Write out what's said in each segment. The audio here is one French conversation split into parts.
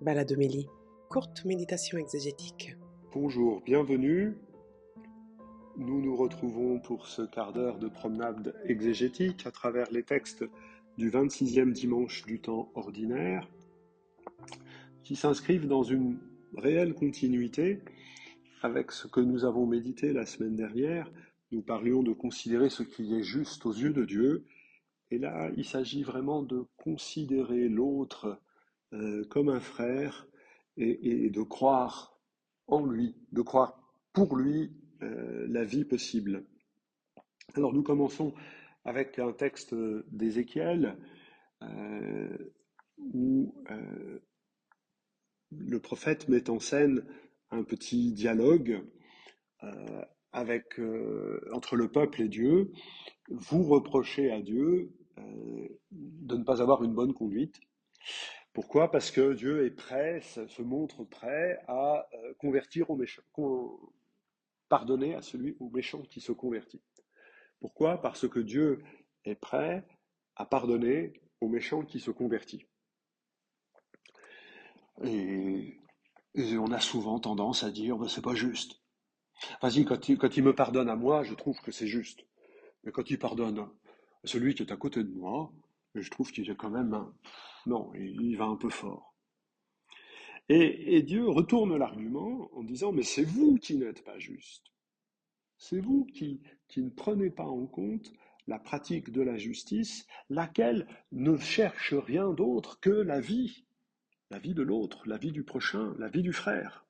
Baladomélie, courte méditation exégétique. Bonjour, bienvenue. Nous nous retrouvons pour ce quart d'heure de promenade exégétique à travers les textes du 26e dimanche du temps ordinaire, qui s'inscrivent dans une réelle continuité avec ce que nous avons médité la semaine dernière. Nous parlions de considérer ce qui est juste aux yeux de Dieu, et là, il s'agit vraiment de considérer l'autre euh, comme un frère et, de croire en lui, de croire pour lui euh, la vie possible. Alors nous commençons avec un texte d'Ézéchiel euh, où le prophète met en scène un petit dialogue avec, entre le peuple et Dieu. Vous reprochez à Dieu de ne pas avoir une bonne conduite. Pourquoi? Parce que Dieu est prêt, se montre prêt à euh, convertir au méchant, pardonner à celui au méchant qui se convertit. Pourquoi? Parce que Dieu est prêt à pardonner au méchant qui se convertit. Et, on a souvent tendance à dire ben, c'est pas juste. Vas-y, quand il me pardonne à moi, je trouve que c'est juste. Mais quand il pardonne à celui qui est à côté de moi, je trouve qu'il est quand même non, il va un peu fort. Et, Dieu retourne l'argument en disant, mais c'est vous qui n'êtes pas juste. C'est vous qui, ne prenez pas en compte la pratique de la justice, laquelle ne cherche rien d'autre que la vie, la vie de l'autre, la vie du prochain, la vie du frère.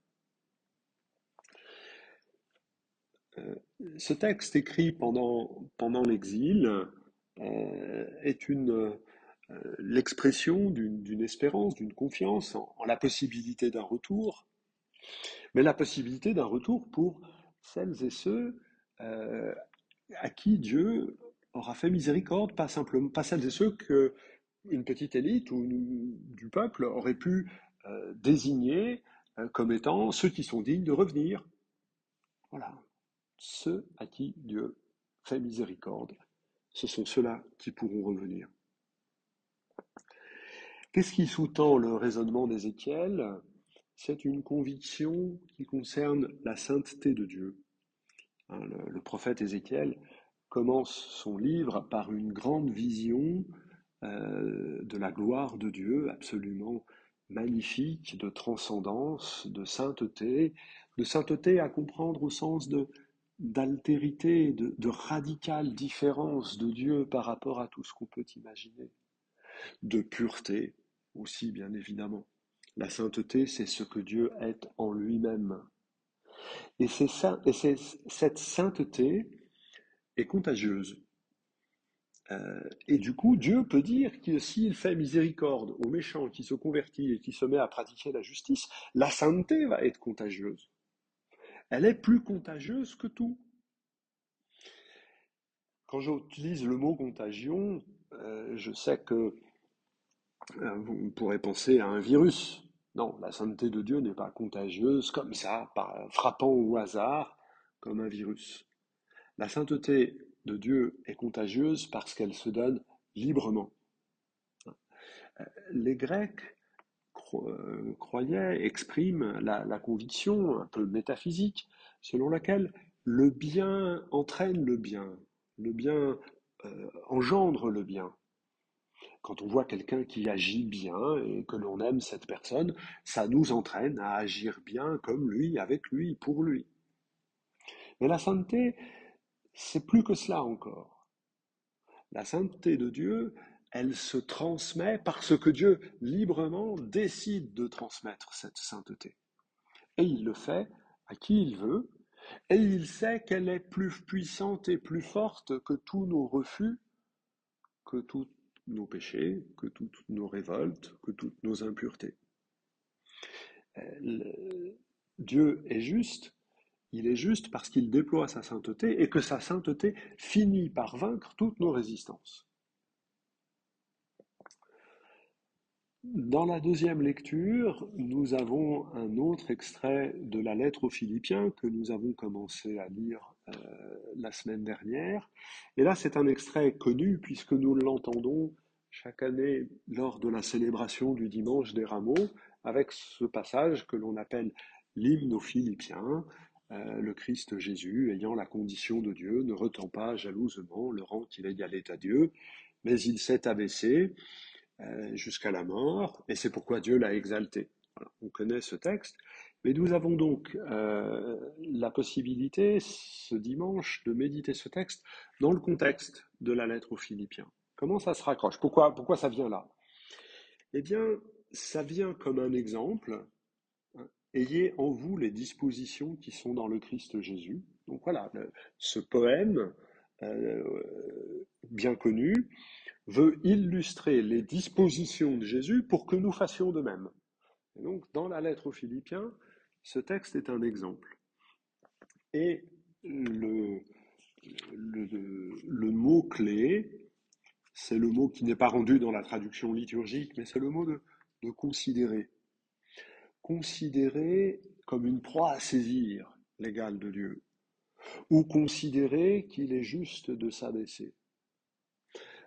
Euh, ce texte écrit pendant, l'exil est une, euh, l'expression d'une espérance, d'une confiance en, la possibilité d'un retour, mais la possibilité d'un retour pour celles et ceux euh, à qui Dieu aura fait miséricorde, pas simplement, pas celles et ceux que une petite élite ou du peuple aurait pu euh, désigner comme étant ceux qui sont dignes de revenir. Voilà, ceux à qui Dieu fait miséricorde, ce sont ceux-là qui pourront revenir. Qu'est-ce qui sous-tend le raisonnement d'Ézéchiel? C'est une conviction qui concerne la sainteté de Dieu. Hein, le, prophète Ézéchiel commence son livre par une grande vision euh, de la gloire de Dieu, absolument magnifique, de transcendance, de sainteté, de sainteté à comprendre au sens de d'altérité, de, radicale différence de Dieu par rapport à tout ce qu'on peut imaginer, de pureté, aussi, bien évidemment. La sainteté, c'est ce que Dieu est en lui-même. Et, c'est ça, et cette sainteté est contagieuse. Euh, et du coup, Dieu peut dire que s'il fait miséricorde aux méchants qui se convertit et qui se met à pratiquer la justice, la sainteté va être contagieuse. Elle est plus contagieuse que tout. Quand j'utilise le mot contagion, euh, je sais que euh, vous pourrez penser à un virus. Non, la sainteté de Dieu n'est pas contagieuse comme ça, frappant au hasard, comme un virus. La sainteté de Dieu est contagieuse parce qu'elle se donne librement. Euh, les Grecs euh, croyaient, expriment la, conviction un peu métaphysique selon laquelle le bien entraîne le bien, le bien engendre le bien. Quand on voit quelqu'un qui agit bien et que l'on aime cette personne, ça nous entraîne à agir bien comme lui, avec lui, pour lui. Mais la sainteté, c'est plus que cela encore. La sainteté de Dieu, elle se transmet parce que Dieu librement décide de transmettre cette sainteté. Et il le fait à qui il veut, et il sait qu'elle est plus puissante et plus forte que tous nos refus, que tout nos péchés, que toutes nos révoltes, que toutes nos impuretés. Dieu est juste, il est juste parce qu'il déploie sa sainteté et que sa sainteté finit par vaincre toutes nos résistances. Dans la deuxième lecture, nous avons un autre extrait de la lettre aux Philippiens que nous avons commencé à lire euh, la semaine dernière. Et là, c'est un extrait connu puisque nous l'entendons chaque année lors de la célébration du dimanche des rameaux avec ce passage que l'on appelle l'hymne aux Philippiens, euh, le Christ Jésus, ayant la condition de Dieu, ne retend pas jalousement le rang qu'il égalait à Dieu, mais il s'est abaissé jusqu'à la mort, et c'est pourquoi Dieu l'a exalté. on connaît ce texte, mais nous avons donc euh, la possibilité ce dimanche de méditer ce texte dans le contexte de la lettre aux Philippiens. Comment ça se raccroche? Pourquoi, pourquoi ça vient là? Eh bien, ça vient comme un exemple. Hein, ayez en vous les dispositions qui sont dans le Christ Jésus. Donc voilà, ce poème euh, bien connu veut illustrer les dispositions de Jésus pour que nous fassions de même. Donc, dans la lettre aux Philippiens, ce texte est un exemple. Et le, le, mot-clé, c'est le mot qui n'est pas rendu dans la traduction liturgique, mais c'est le mot de, de considérer. Considérer comme une proie à saisir l'égale de Dieu, ou considérer qu'il est juste de s'abaisser.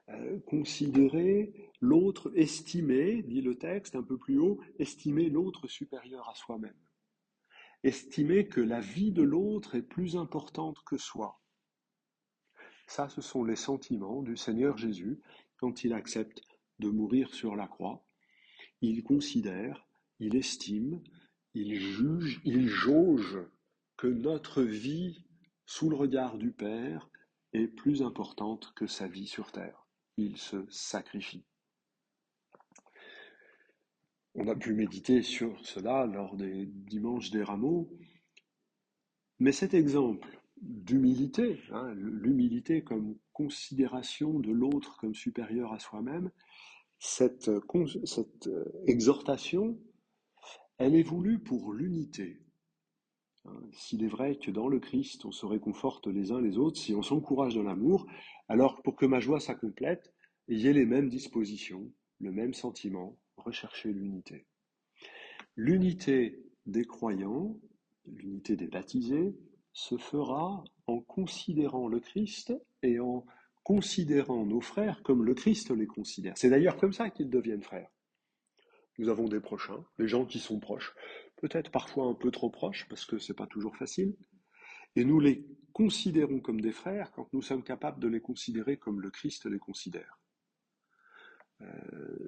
Euh, considérer l'autre, estimer, dit le texte un peu plus haut, estimer l'autre supérieur à soi-même. Estimer que la vie de l'autre est plus importante que soi. Ça, ce sont les sentiments du Seigneur Jésus quand il accepte de mourir sur la croix. Il considère, il estime, il juge, il jauge que notre vie sous le regard du Père est plus importante que sa vie sur terre il se sacrifie. On a pu méditer sur cela lors des dimanches des rameaux, mais cet exemple d'humilité, hein, l'humilité comme considération de l'autre comme supérieur à soi-même, cette, euh, exhortation, elle est voulue pour l'unité. S'il est vrai que dans le Christ, on se réconforte les uns les autres, si on s'encourage dans l'amour, alors pour que ma joie s'accomplète, ayez les mêmes dispositions, le même sentiment, recherchez l'unité. L'unité des croyants, l'unité des baptisés, se fera en considérant le Christ et en considérant nos frères comme le Christ les considère. C'est d'ailleurs comme ça qu'ils deviennent frères. Nous avons des prochains, des gens qui sont proches, peut-être parfois un peu trop proches parce que c'est pas toujours facile, et nous les considérons comme des frères quand nous sommes capables de les considérer comme le Christ les considère. Euh,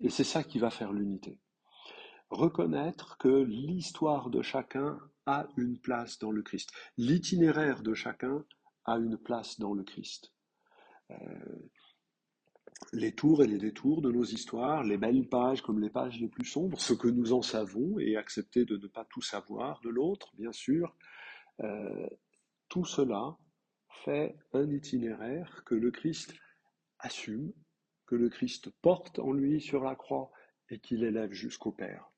et c'est ça qui va faire l'unité. Reconnaître que l'histoire de chacun a une place dans le Christ. L'itinéraire de chacun a une place dans le Christ. Euh, les tours et les détours de nos histoires, les belles pages comme les pages les plus sombres, ce que nous en savons et accepter de ne pas tout savoir de l'autre, bien sûr, euh, tout cela fait un itinéraire que le Christ assume, que le Christ porte en lui sur la croix et qu'il élève jusqu'au Père.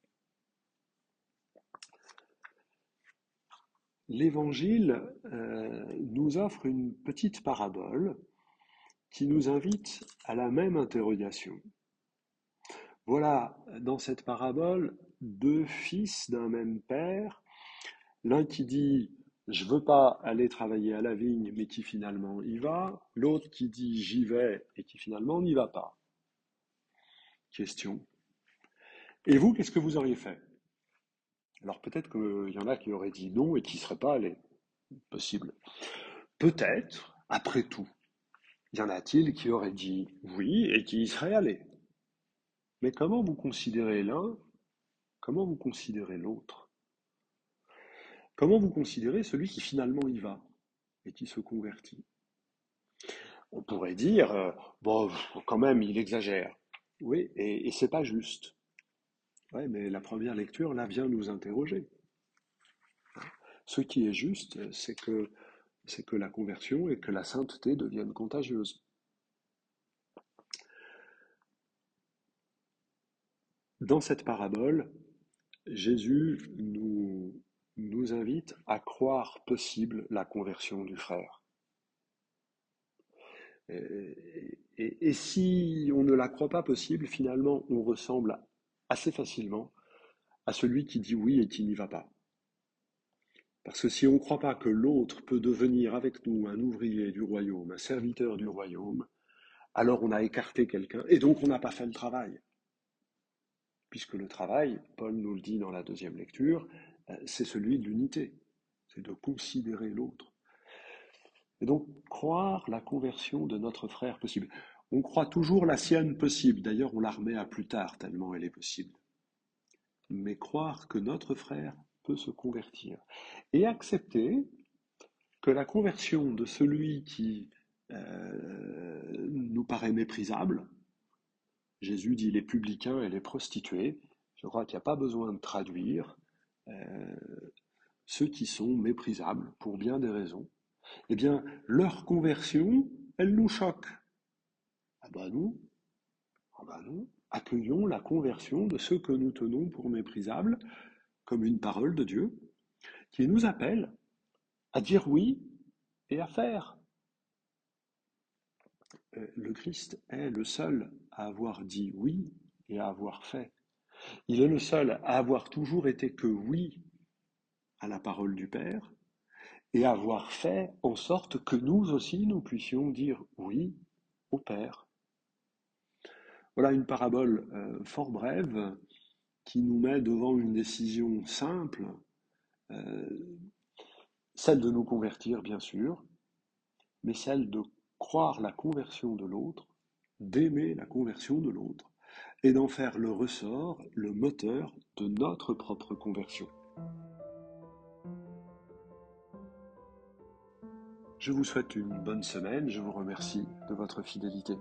L'Évangile euh, nous offre une petite parabole qui nous invite à la même interrogation. Voilà, dans cette parabole, deux fils d'un même père, l'un qui dit je veux pas aller travailler à la vigne, mais qui finalement y va, l'autre qui dit j'y vais et qui finalement n'y va pas. Question. Et vous, qu'est-ce que vous auriez fait? Alors peut-être qu'il y en a qui auraient dit non et qui ne seraient pas allés. Possible. Peut-être, après tout, y en a-t-il qui auraient dit oui et qui y seraient allés? Mais comment vous considérez l'un? Comment vous considérez l'autre? Comment vous considérez celui qui finalement y va et qui se convertit? On pourrait dire, euh, bon, quand même, il exagère. Oui, et, et c'est pas juste. Ouais, mais la première lecture, là, vient nous interroger. Ce qui est juste, c'est que, c'est que la conversion et que la sainteté deviennent contagieuses. Dans cette parabole, Jésus nous invite à croire possible la conversion du frère. Et, si on ne la croit pas possible, finalement, on ressemble assez facilement à celui qui dit oui et qui n'y va pas. Parce que si on ne croit pas que l'autre peut devenir avec nous un ouvrier du royaume, un serviteur du royaume, alors on a écarté quelqu'un et donc on n'a pas fait le travail. puisque le travail, Paul nous le dit dans la deuxième lecture, euh, c'est celui de l'unité, c'est de considérer l'autre. Et donc croire la conversion de notre frère possible. On croit toujours la sienne possible, d'ailleurs on la remet à plus tard tellement elle est possible. Mais croire que notre frère peut se convertir et accepter que la conversion de celui qui euh, nous paraît méprisable, Jésus dit les publicains et les prostituées, je crois qu'il n'y a pas besoin de traduire, euh, ceux qui sont méprisables pour bien des raisons, eh bien, leur conversion, elle nous choque. Ah ben ah ben nous, accueillons la conversion de ceux que nous tenons pour méprisables comme une parole de Dieu, qui nous appelle à dire oui et à faire. Euh, le Christ est le seul à avoir dit oui et à avoir fait. Il est le seul à avoir toujours été que oui à la parole du Père et à avoir fait en sorte que nous aussi nous puissions dire oui au Père. Voilà une parabole euh, fort brève qui nous met devant une décision simple, euh, celle de nous convertir bien sûr, mais celle de croire la conversion de l'autre, d'aimer la conversion de l'autre, et d'en faire le ressort, le moteur de notre propre conversion. Je vous souhaite une bonne semaine, je vous remercie de votre fidélité.